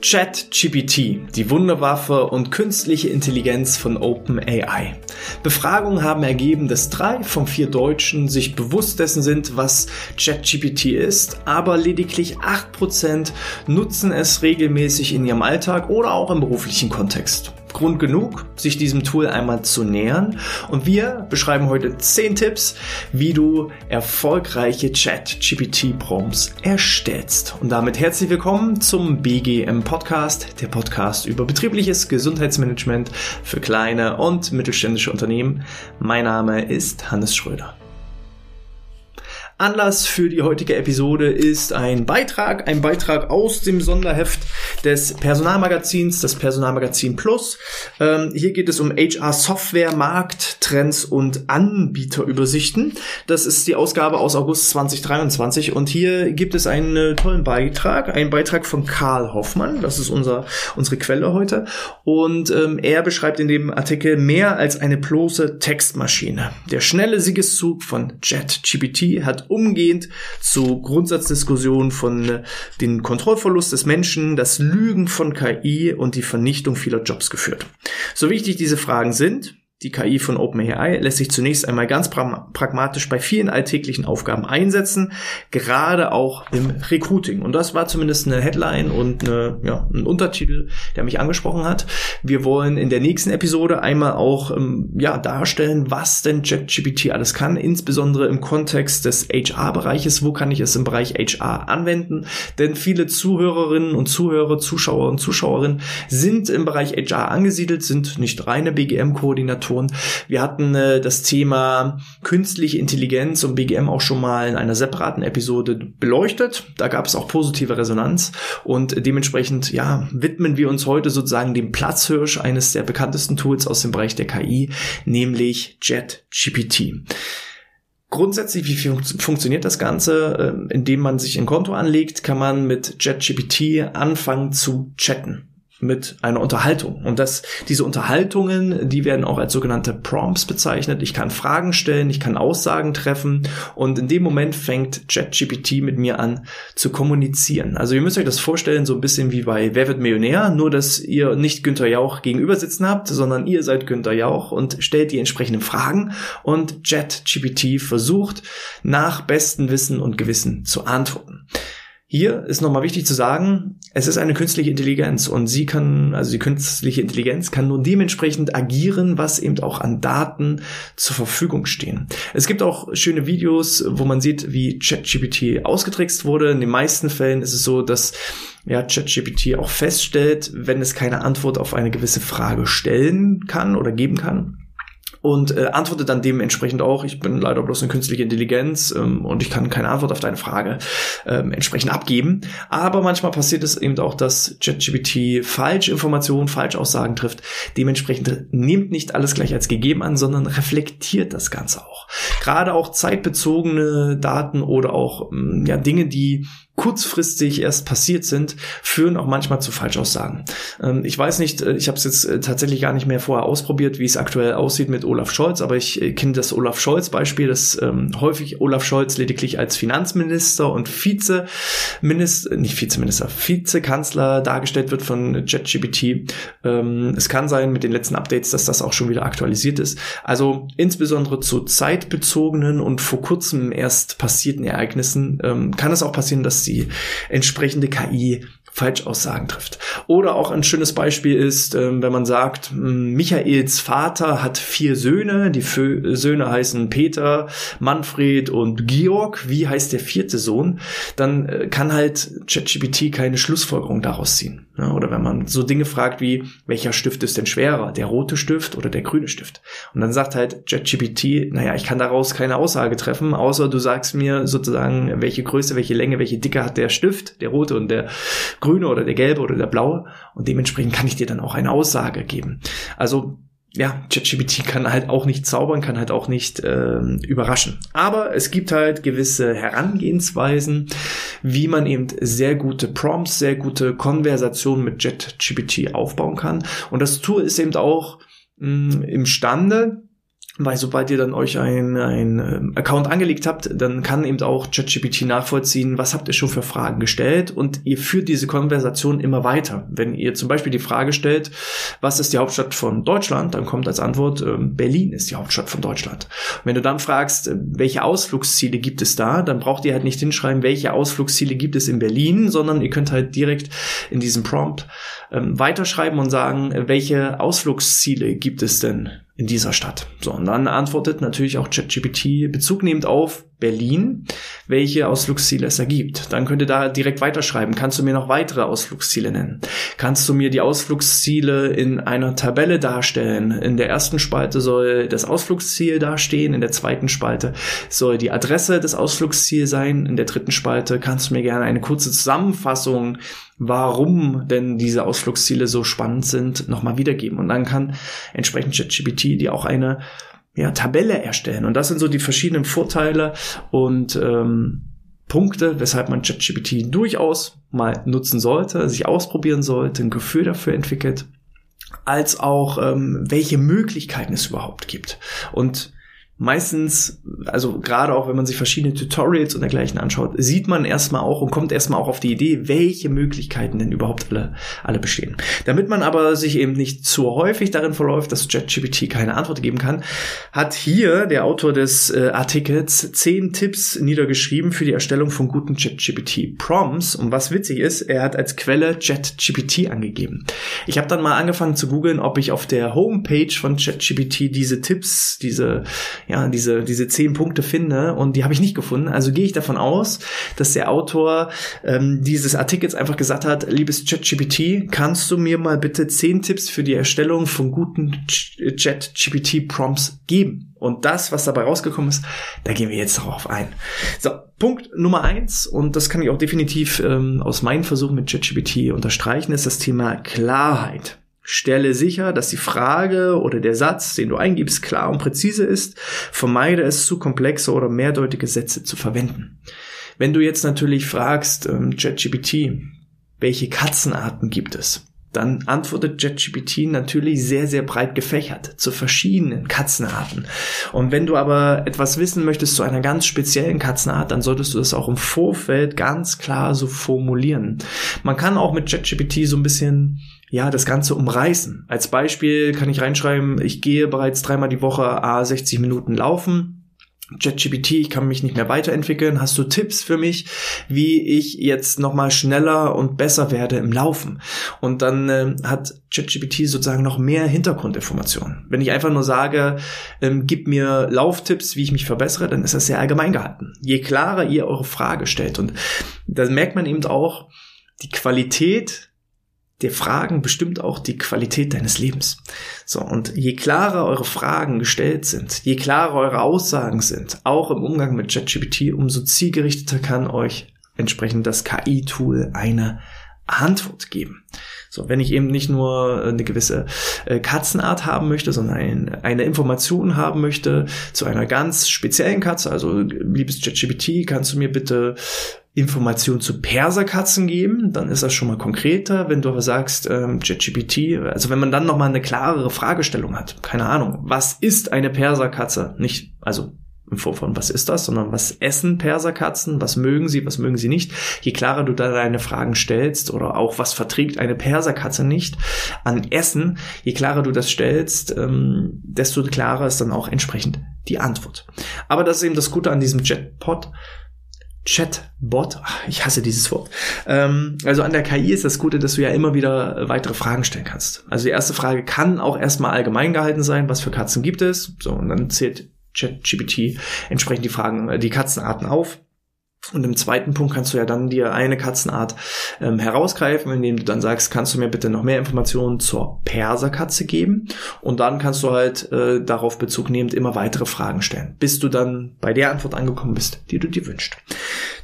ChatGPT, die Wunderwaffe und künstliche Intelligenz von OpenAI. Befragungen haben ergeben, dass drei von vier Deutschen sich bewusst dessen sind, was ChatGPT ist, aber lediglich acht Prozent nutzen es regelmäßig in ihrem Alltag oder auch im beruflichen Kontext. Grund genug, sich diesem Tool einmal zu nähern. Und wir beschreiben heute 10 Tipps, wie du erfolgreiche Chat-GPT-Prompts erstellst. Und damit herzlich willkommen zum BGM Podcast, der Podcast über betriebliches Gesundheitsmanagement für kleine und mittelständische Unternehmen. Mein Name ist Hannes Schröder. Anlass für die heutige Episode ist ein Beitrag, ein Beitrag aus dem Sonderheft des Personalmagazins, das Personalmagazin Plus. Ähm, hier geht es um HR-Software, Markt, Trends und Anbieterübersichten. Das ist die Ausgabe aus August 2023 und hier gibt es einen tollen Beitrag, einen Beitrag von Karl Hoffmann, das ist unser, unsere Quelle heute und ähm, er beschreibt in dem Artikel mehr als eine bloße Textmaschine. Der schnelle Siegeszug von JetGPT hat umgehend zu Grundsatzdiskussionen von äh, den Kontrollverlust des Menschen, das Lügen von KI und die Vernichtung vieler Jobs geführt. So wichtig diese Fragen sind, die KI von OpenAI lässt sich zunächst einmal ganz pragmatisch bei vielen alltäglichen Aufgaben einsetzen, gerade auch im Recruiting. Und das war zumindest eine Headline und eine, ja, ein Untertitel, der mich angesprochen hat. Wir wollen in der nächsten Episode einmal auch ähm, ja, darstellen, was denn JetGPT alles kann, insbesondere im Kontext des HR-Bereiches. Wo kann ich es im Bereich HR anwenden? Denn viele Zuhörerinnen und Zuhörer, Zuschauer und Zuschauerinnen sind im Bereich HR angesiedelt, sind nicht reine BGM-Koordinatoren, Faktoren. Wir hatten äh, das Thema künstliche Intelligenz und BGM auch schon mal in einer separaten Episode beleuchtet. Da gab es auch positive Resonanz und dementsprechend ja widmen wir uns heute sozusagen dem Platzhirsch eines der bekanntesten Tools aus dem Bereich der KI, nämlich JetGPT. Grundsätzlich, wie fun funktioniert das Ganze? Ähm, indem man sich ein Konto anlegt, kann man mit JetGPT anfangen zu chatten mit einer Unterhaltung. Und das, diese Unterhaltungen, die werden auch als sogenannte Prompts bezeichnet. Ich kann Fragen stellen, ich kann Aussagen treffen und in dem Moment fängt ChatGPT mit mir an zu kommunizieren. Also ihr müsst euch das vorstellen, so ein bisschen wie bei Wer wird Millionär, nur dass ihr nicht Günther Jauch gegenüber sitzen habt, sondern ihr seid Günther Jauch und stellt die entsprechenden Fragen und ChatGPT versucht nach bestem Wissen und Gewissen zu antworten. Hier ist nochmal wichtig zu sagen, es ist eine künstliche Intelligenz und sie kann, also die künstliche Intelligenz kann nur dementsprechend agieren, was eben auch an Daten zur Verfügung stehen. Es gibt auch schöne Videos, wo man sieht, wie ChatGPT ausgetrickst wurde. In den meisten Fällen ist es so, dass ja, ChatGPT auch feststellt, wenn es keine Antwort auf eine gewisse Frage stellen kann oder geben kann, und äh, antwortet dann dementsprechend auch, ich bin leider bloß eine künstliche Intelligenz ähm, und ich kann keine Antwort auf deine Frage ähm, entsprechend abgeben. Aber manchmal passiert es eben auch, dass ChatGPT Falschinformationen, Falschaussagen trifft. Dementsprechend nimmt nicht alles gleich als gegeben an, sondern reflektiert das Ganze auch. Gerade auch zeitbezogene Daten oder auch ähm, ja, Dinge, die kurzfristig erst passiert sind, führen auch manchmal zu Falschaussagen. Ähm, ich weiß nicht, äh, ich habe es jetzt äh, tatsächlich gar nicht mehr vorher ausprobiert, wie es aktuell aussieht mit Olaf Scholz, aber ich äh, kenne das Olaf Scholz-Beispiel, dass ähm, häufig Olaf Scholz lediglich als Finanzminister und Vizeminister, nicht Vizeminister, Vizekanzler dargestellt wird von JetGPT. Ähm, es kann sein mit den letzten Updates, dass das auch schon wieder aktualisiert ist. Also insbesondere zu zeitbezogenen und vor kurzem erst passierten Ereignissen ähm, kann es auch passieren, dass die entsprechende KI Falschaussagen trifft. Oder auch ein schönes Beispiel ist, ähm, wenn man sagt, Michaels Vater hat vier Söhne, die Söhne heißen Peter, Manfred und Georg. Wie heißt der vierte Sohn? Dann äh, kann halt ChatGPT keine Schlussfolgerung daraus ziehen. Oder wenn man so Dinge fragt wie, welcher Stift ist denn schwerer, der rote Stift oder der grüne Stift? Und dann sagt halt ChatGPT, naja, ich kann daraus keine Aussage treffen, außer du sagst mir sozusagen, welche Größe, welche Länge, welche Dicke hat der Stift, der rote und der grüne oder der gelbe oder der blaue. Und dementsprechend kann ich dir dann auch eine Aussage geben. Also ja, ChatGPT kann halt auch nicht zaubern, kann halt auch nicht ähm, überraschen. Aber es gibt halt gewisse Herangehensweisen, wie man eben sehr gute Prompts, sehr gute Konversationen mit ChatGPT aufbauen kann. Und das Tool ist eben auch mh, mm, imstande, weil sobald ihr dann euch ein, ein ähm, Account angelegt habt, dann kann eben auch ChatGPT nachvollziehen, was habt ihr schon für Fragen gestellt und ihr führt diese Konversation immer weiter. Wenn ihr zum Beispiel die Frage stellt, was ist die Hauptstadt von Deutschland, dann kommt als Antwort, äh, Berlin ist die Hauptstadt von Deutschland. Und wenn du dann fragst, äh, welche Ausflugsziele gibt es da, dann braucht ihr halt nicht hinschreiben, welche Ausflugsziele gibt es in Berlin, sondern ihr könnt halt direkt in diesem Prompt ähm, weiterschreiben und sagen, welche Ausflugsziele gibt es denn in dieser Stadt. So, und dann antwortet natürlich auch ChatGPT Bezug nehmend auf Berlin, welche Ausflugsziele es ergibt. Dann könnt ihr da direkt weiterschreiben. Kannst du mir noch weitere Ausflugsziele nennen? Kannst du mir die Ausflugsziele in einer Tabelle darstellen? In der ersten Spalte soll das Ausflugsziel dastehen, in der zweiten Spalte soll die Adresse des Ausflugsziels sein, in der dritten Spalte kannst du mir gerne eine kurze Zusammenfassung warum denn diese Ausflugsziele so spannend sind, nochmal wiedergeben. Und dann kann entsprechend ChatGPT die auch eine ja, Tabelle erstellen. Und das sind so die verschiedenen Vorteile und ähm, Punkte, weshalb man ChatGPT durchaus mal nutzen sollte, sich ausprobieren sollte, ein Gefühl dafür entwickelt, als auch ähm, welche Möglichkeiten es überhaupt gibt. Und meistens, also gerade auch wenn man sich verschiedene Tutorials und dergleichen anschaut, sieht man erstmal auch und kommt erstmal auch auf die Idee, welche Möglichkeiten denn überhaupt alle, alle bestehen. Damit man aber sich eben nicht zu häufig darin verläuft, dass ChatGPT keine Antwort geben kann, hat hier der Autor des äh, Artikels zehn Tipps niedergeschrieben für die Erstellung von guten ChatGPT Prompts. Und was witzig ist, er hat als Quelle ChatGPT angegeben. Ich habe dann mal angefangen zu googeln, ob ich auf der Homepage von ChatGPT diese Tipps, diese ja, diese, diese zehn Punkte finde und die habe ich nicht gefunden. Also gehe ich davon aus, dass der Autor ähm, dieses Artikels einfach gesagt hat, liebes ChatGPT, kannst du mir mal bitte zehn Tipps für die Erstellung von guten ChatGPT-Prompts geben? Und das, was dabei rausgekommen ist, da gehen wir jetzt darauf ein. So, Punkt Nummer eins, und das kann ich auch definitiv ähm, aus meinen Versuchen mit ChatGPT unterstreichen, ist das Thema Klarheit. Stelle sicher, dass die Frage oder der Satz, den du eingibst, klar und präzise ist. Vermeide es, zu komplexe oder mehrdeutige Sätze zu verwenden. Wenn du jetzt natürlich fragst, ähm, ChatGPT, welche Katzenarten gibt es? Dann antwortet ChatGPT natürlich sehr, sehr breit gefächert zu verschiedenen Katzenarten. Und wenn du aber etwas wissen möchtest zu einer ganz speziellen Katzenart, dann solltest du das auch im Vorfeld ganz klar so formulieren. Man kann auch mit ChatGPT so ein bisschen ja, das Ganze umreißen. Als Beispiel kann ich reinschreiben, ich gehe bereits dreimal die Woche a 60 Minuten laufen. ChatGPT, ich kann mich nicht mehr weiterentwickeln. Hast du Tipps für mich, wie ich jetzt nochmal schneller und besser werde im Laufen? Und dann äh, hat ChatGPT sozusagen noch mehr Hintergrundinformationen. Wenn ich einfach nur sage, ähm, gib mir Lauftipps, wie ich mich verbessere, dann ist das sehr allgemein gehalten. Je klarer ihr eure Frage stellt und da merkt man eben auch, die Qualität der Fragen bestimmt auch die Qualität deines Lebens. So, und je klarer eure Fragen gestellt sind, je klarer eure Aussagen sind, auch im Umgang mit ChatGPT, umso zielgerichteter kann euch entsprechend das KI-Tool eine Antwort geben. So, wenn ich eben nicht nur eine gewisse äh, Katzenart haben möchte, sondern ein, eine Information haben möchte zu einer ganz speziellen Katze, also liebes ChatGPT, kannst du mir bitte Informationen zu Perserkatzen geben, dann ist das schon mal konkreter. Wenn du aber sagst, ähm, ChatGPT, also wenn man dann nochmal eine klarere Fragestellung hat, keine Ahnung, was ist eine Perserkatze? Nicht, also im Vorfall, was ist das, sondern was essen Perserkatzen, was mögen sie, was mögen sie nicht. Je klarer du da deine Fragen stellst oder auch was verträgt eine Perserkatze nicht an Essen, je klarer du das stellst, ähm, desto klarer ist dann auch entsprechend die Antwort. Aber das ist eben das Gute an diesem Jetpod. Chatbot, ich hasse dieses Wort. Ähm, also an der KI ist das Gute, dass du ja immer wieder weitere Fragen stellen kannst. Also die erste Frage kann auch erstmal allgemein gehalten sein, was für Katzen gibt es. So, und dann zählt ChatGPT entsprechend die Fragen, äh, die Katzenarten auf. Und im zweiten Punkt kannst du ja dann dir eine Katzenart ähm, herausgreifen, indem du dann sagst, kannst du mir bitte noch mehr Informationen zur Perserkatze geben? Und dann kannst du halt äh, darauf Bezug nehmend immer weitere Fragen stellen, bis du dann bei der Antwort angekommen bist, die du dir wünschst.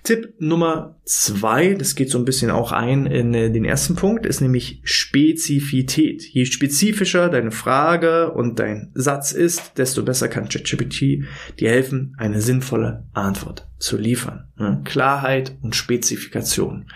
Tipp Nummer zwei, das geht so ein bisschen auch ein in äh, den ersten Punkt, ist nämlich Spezifität. Je spezifischer deine Frage und dein Satz ist, desto besser kann ChatGPT dir helfen, eine sinnvolle Antwort zu liefern. Klarheit und Spezifikation.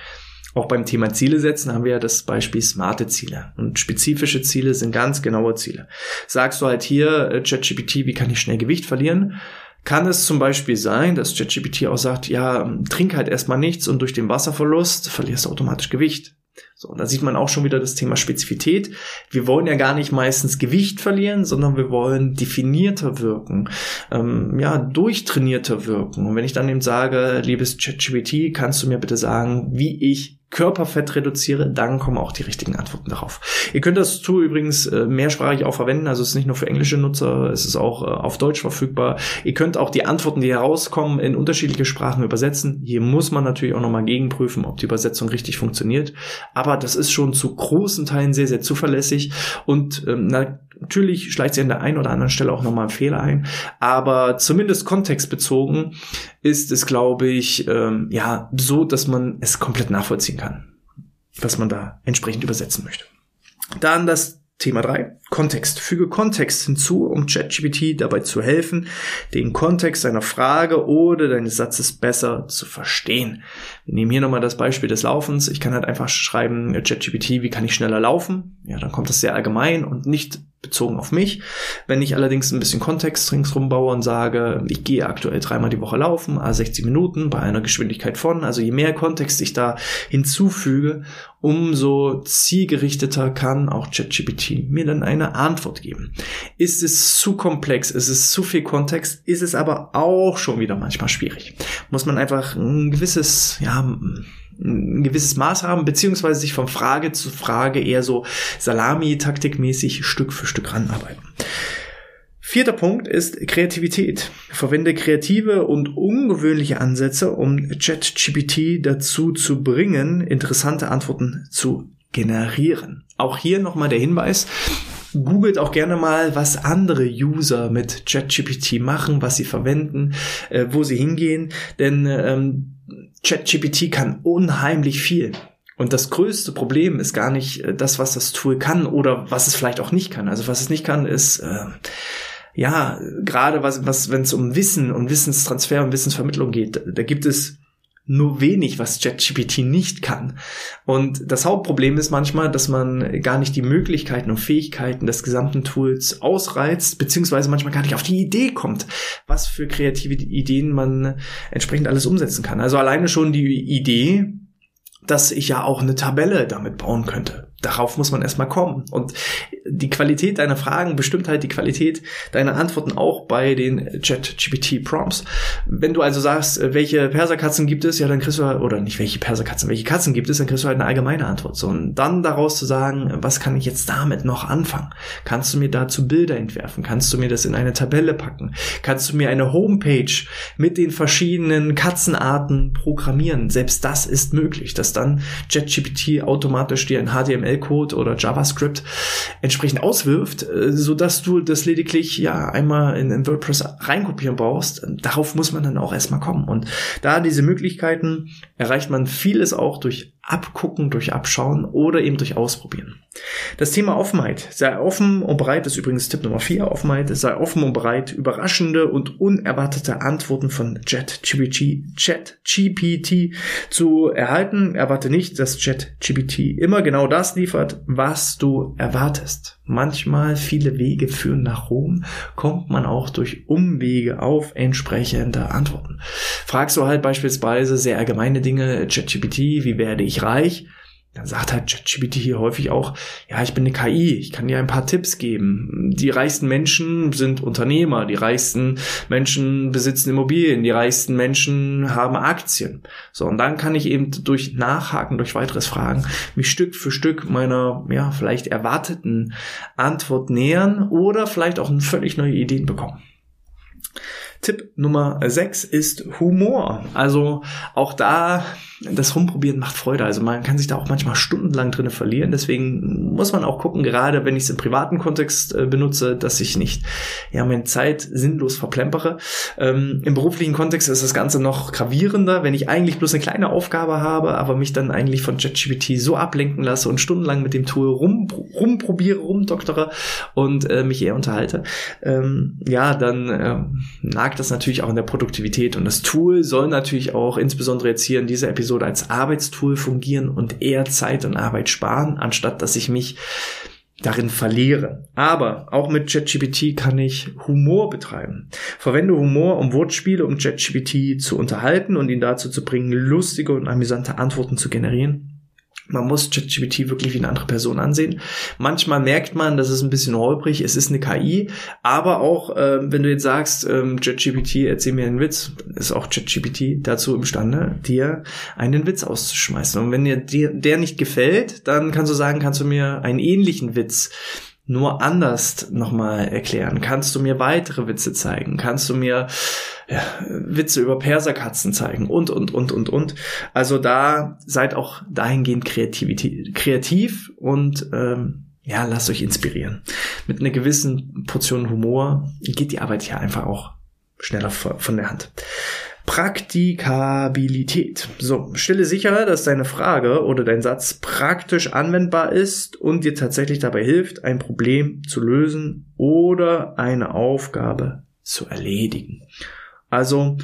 Auch beim Thema Ziele setzen haben wir ja das Beispiel smarte Ziele. Und spezifische Ziele sind ganz genaue Ziele. Sagst du halt hier, äh, ChatGPT, wie kann ich schnell Gewicht verlieren? Kann es zum Beispiel sein, dass ChatGPT auch sagt, ja, trink halt erstmal nichts und durch den Wasserverlust verlierst du automatisch Gewicht. So, und da sieht man auch schon wieder das Thema Spezifität. Wir wollen ja gar nicht meistens Gewicht verlieren, sondern wir wollen definierter wirken, ähm, ja, durchtrainierter wirken. Und wenn ich dann eben sage, liebes ChatGPT, kannst du mir bitte sagen, wie ich Körperfett reduziere, dann kommen auch die richtigen Antworten darauf. Ihr könnt das Tool übrigens äh, mehrsprachig auch verwenden, also es ist nicht nur für englische Nutzer, es ist auch äh, auf Deutsch verfügbar. Ihr könnt auch die Antworten, die herauskommen, in unterschiedliche Sprachen übersetzen. Hier muss man natürlich auch nochmal gegenprüfen, ob die Übersetzung richtig funktioniert. Aber das ist schon zu großen Teilen sehr, sehr zuverlässig und ähm, natürlich schleicht sich an der einen oder anderen Stelle auch nochmal ein Fehler ein. Aber zumindest kontextbezogen ist es, glaube ich, ähm, ja, so, dass man es komplett nachvollziehen kann, was man da entsprechend übersetzen möchte. Dann das Thema drei Kontext. Füge Kontext hinzu, um ChatGPT dabei zu helfen, den Kontext deiner Frage oder deines Satzes besser zu verstehen. Wir nehmen hier nochmal das Beispiel des Laufens. Ich kann halt einfach schreiben, ChatGPT, wie kann ich schneller laufen? Ja, dann kommt das sehr allgemein und nicht bezogen auf mich. Wenn ich allerdings ein bisschen Kontext ringsrum baue und sage, ich gehe aktuell dreimal die Woche laufen, also 60 Minuten bei einer Geschwindigkeit von, also je mehr Kontext ich da hinzufüge, umso zielgerichteter kann auch ChatGPT mir dann eine Antwort geben. Ist es zu komplex, ist es zu viel Kontext, ist es aber auch schon wieder manchmal schwierig. Muss man einfach ein gewisses, ja, ein gewisses Maß haben, beziehungsweise sich von Frage zu Frage eher so Salami-taktikmäßig Stück für Stück ranarbeiten. Vierter Punkt ist Kreativität. Verwende kreative und ungewöhnliche Ansätze, um ChatGPT dazu zu bringen, interessante Antworten zu generieren. Auch hier nochmal der Hinweis, googelt auch gerne mal, was andere User mit ChatGPT machen, was sie verwenden, äh, wo sie hingehen, denn ähm, ChatGPT kann unheimlich viel. Und das größte Problem ist gar nicht äh, das, was das Tool kann oder was es vielleicht auch nicht kann. Also was es nicht kann, ist äh, ja gerade was, was wenn es um Wissen und Wissenstransfer und Wissensvermittlung geht, da gibt es nur wenig, was ChatGPT nicht kann. Und das Hauptproblem ist manchmal, dass man gar nicht die Möglichkeiten und Fähigkeiten des gesamten Tools ausreizt, beziehungsweise manchmal gar nicht auf die Idee kommt, was für kreative Ideen man entsprechend alles umsetzen kann. Also alleine schon die Idee, dass ich ja auch eine Tabelle damit bauen könnte darauf muss man erstmal kommen. Und die Qualität deiner Fragen bestimmt halt die Qualität deiner Antworten auch bei den Chat-GPT-Prompts. Wenn du also sagst, welche Perserkatzen gibt es, ja, dann kriegst du halt, oder nicht welche Perserkatzen, welche Katzen gibt es, dann kriegst du halt eine allgemeine Antwort. So, und dann daraus zu sagen, was kann ich jetzt damit noch anfangen? Kannst du mir dazu Bilder entwerfen? Kannst du mir das in eine Tabelle packen? Kannst du mir eine Homepage mit den verschiedenen Katzenarten programmieren? Selbst das ist möglich, dass dann ChatGPT automatisch dir ein HTML HTML-Code oder JavaScript entsprechend auswirft, äh, so dass du das lediglich ja einmal in, in WordPress reinkopieren brauchst. Darauf muss man dann auch erstmal kommen. Und da diese Möglichkeiten erreicht man vieles auch durch Abgucken, durch Abschauen oder eben durch Ausprobieren. Das Thema Offenheit. Sei offen und bereit, das ist übrigens Tipp Nummer 4, Offenheit. Sei offen und bereit, überraschende und unerwartete Antworten von ChatGPT Chat GPT zu erhalten. Erwarte nicht, dass ChatGPT immer genau das liefert, was du erwartest. Manchmal viele Wege führen nach Rom, kommt man auch durch Umwege auf entsprechende Antworten. Fragst du halt beispielsweise sehr allgemeine Dinge, ChatGPT, wie werde ich reich? Dann sagt halt ChatGPT hier häufig auch, ja, ich bin eine KI, ich kann dir ein paar Tipps geben. Die reichsten Menschen sind Unternehmer, die reichsten Menschen besitzen Immobilien, die reichsten Menschen haben Aktien. So, und dann kann ich eben durch Nachhaken, durch weiteres Fragen, mich Stück für Stück meiner, ja, vielleicht erwarteten Antwort nähern oder vielleicht auch völlig neue Ideen bekommen. Tipp Nummer 6 ist Humor. Also auch da das Rumprobieren macht Freude. Also man kann sich da auch manchmal stundenlang drinne verlieren. Deswegen muss man auch gucken, gerade wenn ich es im privaten Kontext äh, benutze, dass ich nicht ja meine Zeit sinnlos verplempere. Ähm, Im beruflichen Kontext ist das Ganze noch gravierender, wenn ich eigentlich bloß eine kleine Aufgabe habe, aber mich dann eigentlich von ChatGPT so ablenken lasse und stundenlang mit dem Tool rum, rumprobiere, rumdoktere und äh, mich eher unterhalte. Ähm, ja, dann äh, übertragt das natürlich auch in der Produktivität. Und das Tool soll natürlich auch insbesondere jetzt hier in dieser Episode als Arbeitstool fungieren und eher Zeit und Arbeit sparen, anstatt dass ich mich darin verliere. Aber auch mit ChatGPT kann ich Humor betreiben. Verwende Humor, um Wortspiele, um ChatGPT zu unterhalten und ihn dazu zu bringen, lustige und amüsante Antworten zu generieren. Man muss ChatGPT wirklich wie eine andere Person ansehen. Manchmal merkt man, das ist ein bisschen holprig, es ist eine KI, aber auch, äh, wenn du jetzt sagst, ähm, ChatGPT, erzähl mir einen Witz, ist auch ChatGPT dazu imstande, dir einen Witz auszuschmeißen. Und wenn dir der nicht gefällt, dann kannst du sagen, kannst du mir einen ähnlichen Witz nur anders nochmal erklären? Kannst du mir weitere Witze zeigen? Kannst du mir ja, Witze über Perserkatzen zeigen? Und, und, und, und, und. Also da seid auch dahingehend Kreativität, kreativ und ähm, ja, lasst euch inspirieren. Mit einer gewissen Portion Humor geht die Arbeit hier einfach auch schneller von der Hand. Praktikabilität. So, stelle sicher, dass deine Frage oder dein Satz praktisch anwendbar ist und dir tatsächlich dabei hilft, ein Problem zu lösen oder eine Aufgabe zu erledigen. Also,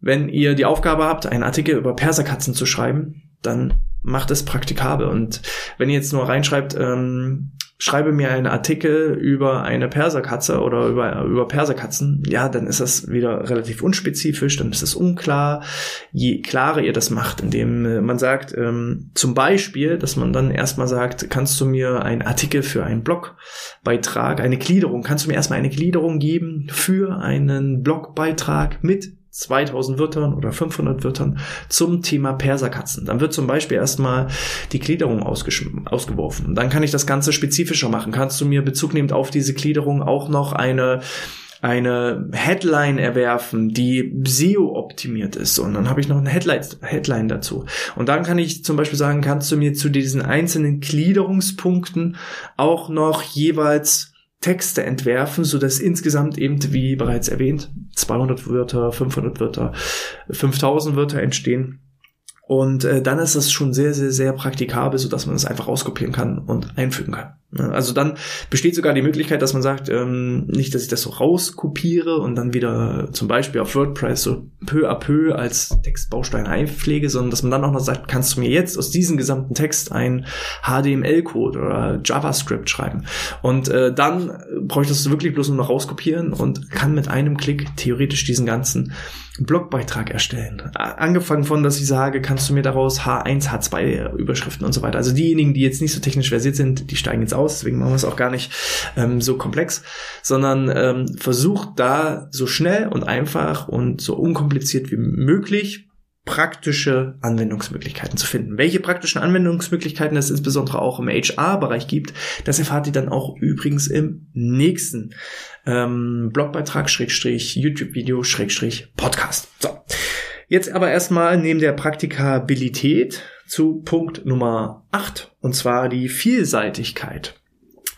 wenn ihr die Aufgabe habt, einen Artikel über Perserkatzen zu schreiben, dann macht es praktikabel. Und wenn ihr jetzt nur reinschreibt, ähm, schreibe mir einen Artikel über eine Perserkatze oder über, über Perserkatzen, ja, dann ist das wieder relativ unspezifisch, dann ist es unklar. Je klarer ihr das macht, indem äh, man sagt, ähm, zum Beispiel, dass man dann erstmal sagt, kannst du mir einen Artikel für einen Blogbeitrag, eine Gliederung, kannst du mir erstmal eine Gliederung geben für einen Blogbeitrag mit 2000 Wörtern oder 500 Wörtern zum Thema Perserkatzen. Dann wird zum Beispiel erstmal die Gliederung ausgeworfen. Dann kann ich das Ganze spezifischer machen. Kannst du mir Bezug nehmend auf diese Gliederung auch noch eine eine Headline erwerfen, die SEO optimiert ist. Und dann habe ich noch eine Headline dazu. Und dann kann ich zum Beispiel sagen, kannst du mir zu diesen einzelnen Gliederungspunkten auch noch jeweils Texte entwerfen, so dass insgesamt eben, wie bereits erwähnt, 200 Wörter, 500 Wörter, 5000 Wörter entstehen. Und äh, dann ist das schon sehr, sehr, sehr praktikabel, so dass man es einfach rauskopieren kann und einfügen kann. Ne? Also dann besteht sogar die Möglichkeit, dass man sagt, ähm, nicht, dass ich das so rauskopiere und dann wieder zum Beispiel auf WordPress so peu à peu als Textbaustein einpflege, sondern dass man dann auch noch sagt, kannst du mir jetzt aus diesem gesamten Text ein HTML-Code oder JavaScript schreiben. Und äh, dann brauche ich das wirklich bloß nur noch rauskopieren und kann mit einem Klick theoretisch diesen ganzen Blogbeitrag erstellen. Angefangen von, dass ich sage, kannst du mir daraus H1, H2 Überschriften und so weiter. Also diejenigen, die jetzt nicht so technisch versiert sind, die steigen jetzt aus, deswegen machen wir es auch gar nicht ähm, so komplex, sondern ähm, versucht da so schnell und einfach und so unkompliziert wie möglich praktische Anwendungsmöglichkeiten zu finden. Welche praktischen Anwendungsmöglichkeiten es insbesondere auch im HR-Bereich gibt, das erfahrt ihr dann auch übrigens im nächsten ähm, Blogbeitrag, Schrägstrich, YouTube-Video, Schrägstrich, Podcast. So. Jetzt aber erstmal neben der Praktikabilität zu Punkt Nummer 8, und zwar die Vielseitigkeit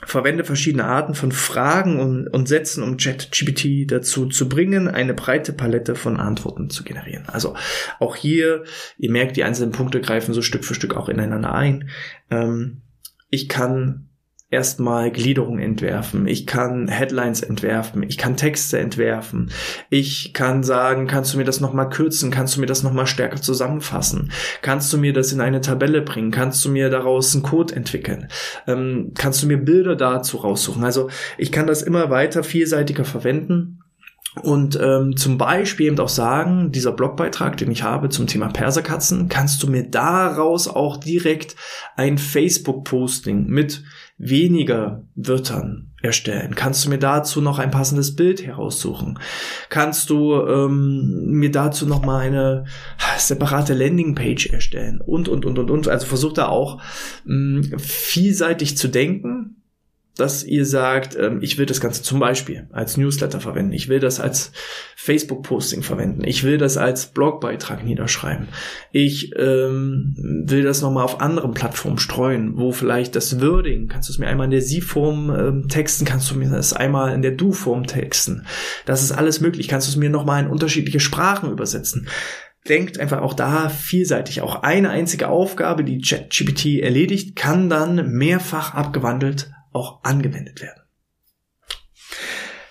verwende verschiedene Arten von Fragen und, und Sätzen, um ChatGPT dazu zu bringen, eine breite Palette von Antworten zu generieren. Also auch hier, ihr merkt, die einzelnen Punkte greifen so Stück für Stück auch ineinander ein. Ähm, ich kann erstmal Gliederung entwerfen, ich kann Headlines entwerfen, ich kann Texte entwerfen, ich kann sagen, kannst du mir das nochmal kürzen, kannst du mir das nochmal stärker zusammenfassen, kannst du mir das in eine Tabelle bringen, kannst du mir daraus einen Code entwickeln, ähm, kannst du mir Bilder dazu raussuchen. Also ich kann das immer weiter vielseitiger verwenden und ähm, zum Beispiel eben auch sagen, dieser Blogbeitrag, den ich habe zum Thema Perserkatzen, kannst du mir daraus auch direkt ein Facebook-Posting mit weniger Wörtern erstellen? Kannst du mir dazu noch ein passendes Bild heraussuchen? Kannst du ähm, mir dazu noch mal eine separate Landingpage erstellen? Und, und, und, und, und. Also versuch da auch mh, vielseitig zu denken dass ihr sagt, ähm, ich will das Ganze zum Beispiel als Newsletter verwenden, ich will das als Facebook-Posting verwenden, ich will das als Blogbeitrag niederschreiben, ich ähm, will das nochmal auf anderen Plattformen streuen, wo vielleicht das Wording, kannst du es mir einmal in der Sie-Form ähm, texten, kannst du mir das einmal in der Du-Form texten. Das ist alles möglich. Kannst du es mir nochmal in unterschiedliche Sprachen übersetzen denkt einfach auch da vielseitig. Auch eine einzige Aufgabe, die ChatGPT erledigt, kann dann mehrfach abgewandelt auch angewendet werden.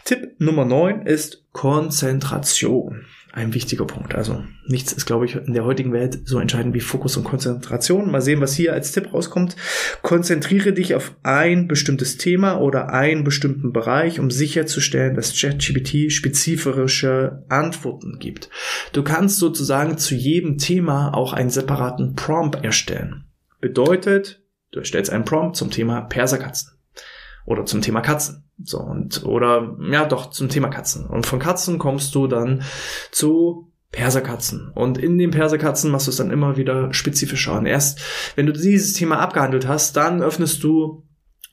Tipp Nummer 9 ist Konzentration ein wichtiger Punkt. Also nichts ist, glaube ich, in der heutigen Welt so entscheidend wie Fokus und Konzentration. Mal sehen, was hier als Tipp rauskommt. Konzentriere dich auf ein bestimmtes Thema oder einen bestimmten Bereich, um sicherzustellen, dass ChatGPT spezifische Antworten gibt. Du kannst sozusagen zu jedem Thema auch einen separaten Prompt erstellen. Bedeutet, du erstellst einen Prompt zum Thema Perserkatzen oder zum Thema Katzen. So, und, oder, ja, doch, zum Thema Katzen. Und von Katzen kommst du dann zu Perserkatzen. Und in den Perserkatzen machst du es dann immer wieder spezifischer. Und erst, wenn du dieses Thema abgehandelt hast, dann öffnest du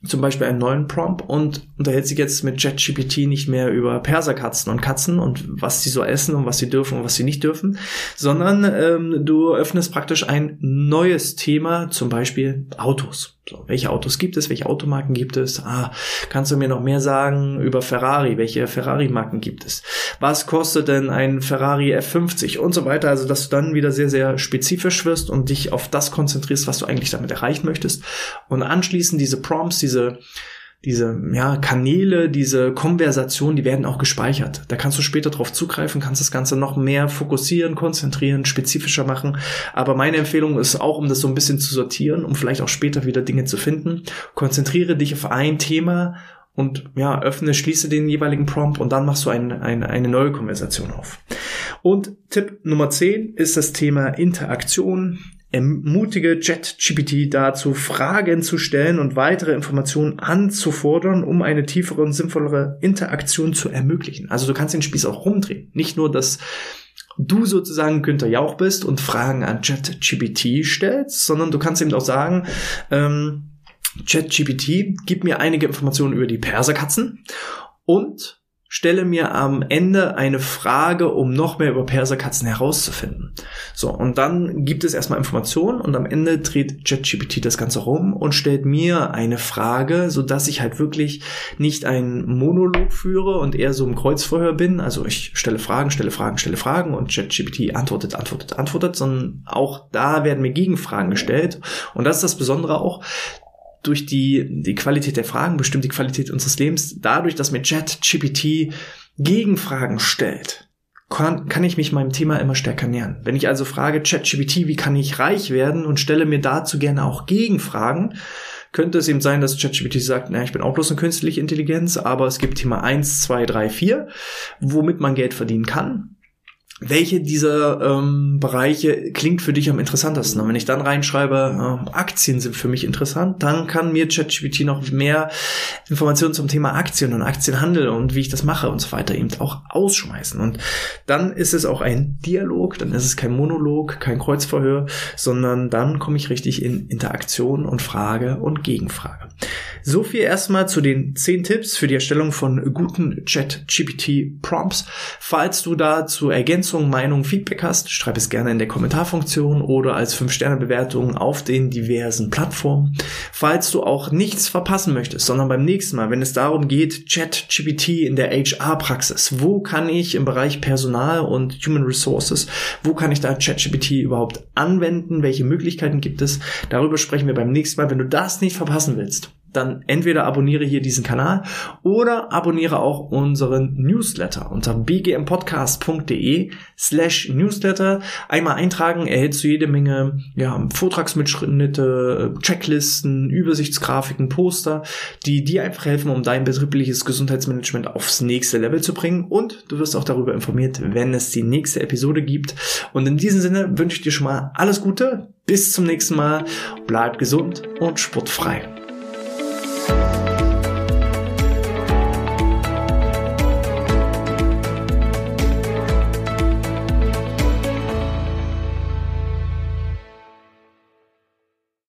zum Beispiel einen neuen Prompt und unterhält sich jetzt mit ChatGPT nicht mehr über Perserkatzen und Katzen und was sie so essen und was sie dürfen und was sie nicht dürfen, sondern ähm, du öffnest praktisch ein neues Thema, zum Beispiel Autos. So, welche Autos gibt es? Welche Automarken gibt es? Ah, kannst du mir noch mehr sagen über Ferrari? Welche Ferrari-Marken gibt es? Was kostet denn ein Ferrari F50 und so weiter? Also, dass du dann wieder sehr, sehr spezifisch wirst und dich auf das konzentrierst, was du eigentlich damit erreichen möchtest. Und anschließend diese Prompts, diese diese ja, Kanäle, diese Konversation, die werden auch gespeichert. Da kannst du später drauf zugreifen, kannst das Ganze noch mehr fokussieren, konzentrieren, spezifischer machen. Aber meine Empfehlung ist auch, um das so ein bisschen zu sortieren, um vielleicht auch später wieder Dinge zu finden, konzentriere dich auf ein Thema und ja, öffne, schließe den jeweiligen Prompt und dann machst du ein, ein, eine neue Konversation auf. Und Tipp Nummer 10 ist das Thema Interaktion ermutige JetGPT dazu, Fragen zu stellen und weitere Informationen anzufordern, um eine tiefere und sinnvollere Interaktion zu ermöglichen. Also du kannst den Spieß auch rumdrehen. Nicht nur, dass du sozusagen Günther Jauch bist und Fragen an JetGPT stellst, sondern du kannst eben auch sagen, ähm, ChatGPT, gib mir einige Informationen über die Perserkatzen und stelle mir am Ende eine Frage, um noch mehr über Perserkatzen herauszufinden. So, und dann gibt es erstmal Informationen und am Ende dreht ChatGPT das Ganze rum und stellt mir eine Frage, so dass ich halt wirklich nicht einen Monolog führe und eher so im Kreuzverhör bin. Also ich stelle Fragen, stelle Fragen, stelle Fragen und ChatGPT antwortet, antwortet, antwortet, sondern auch da werden mir Gegenfragen gestellt. Und das ist das Besondere auch durch die, die Qualität der Fragen bestimmt die Qualität unseres Lebens. Dadurch, dass mir ChatGPT Gegenfragen stellt, kann, kann ich mich meinem Thema immer stärker nähern. Wenn ich also frage, ChatGPT, wie kann ich reich werden und stelle mir dazu gerne auch Gegenfragen, könnte es eben sein, dass ChatGPT sagt, na, ich bin auch bloß eine künstliche Intelligenz, aber es gibt Thema 1, 2, 3, 4, womit man Geld verdienen kann welche dieser ähm, Bereiche klingt für dich am interessantesten? Und wenn ich dann reinschreibe, äh, Aktien sind für mich interessant, dann kann mir ChatGPT noch mehr Informationen zum Thema Aktien und Aktienhandel und wie ich das mache und so weiter eben auch ausschmeißen. Und dann ist es auch ein Dialog, dann ist es kein Monolog, kein Kreuzverhör, sondern dann komme ich richtig in Interaktion und Frage und Gegenfrage. So viel erstmal zu den zehn Tipps für die Erstellung von guten ChatGPT Prompts. Falls du dazu ergänzen Ergänzungen, Meinungen, Feedback hast, schreib es gerne in der Kommentarfunktion oder als 5-Sterne-Bewertung auf den diversen Plattformen. Falls du auch nichts verpassen möchtest, sondern beim nächsten Mal, wenn es darum geht, ChatGPT in der HR-Praxis, wo kann ich im Bereich Personal und Human Resources, wo kann ich da ChatGPT überhaupt anwenden, welche Möglichkeiten gibt es, darüber sprechen wir beim nächsten Mal. Wenn du das nicht verpassen willst, dann entweder abonniere hier diesen Kanal oder abonniere auch unseren Newsletter unter bgmpodcast.de slash Newsletter. Einmal eintragen, erhältst du jede Menge ja, Vortragsmitschnitte, Checklisten, Übersichtsgrafiken, Poster, die dir einfach helfen, um dein betriebliches Gesundheitsmanagement aufs nächste Level zu bringen. Und du wirst auch darüber informiert, wenn es die nächste Episode gibt. Und in diesem Sinne wünsche ich dir schon mal alles Gute. Bis zum nächsten Mal. Bleib gesund und sportfrei.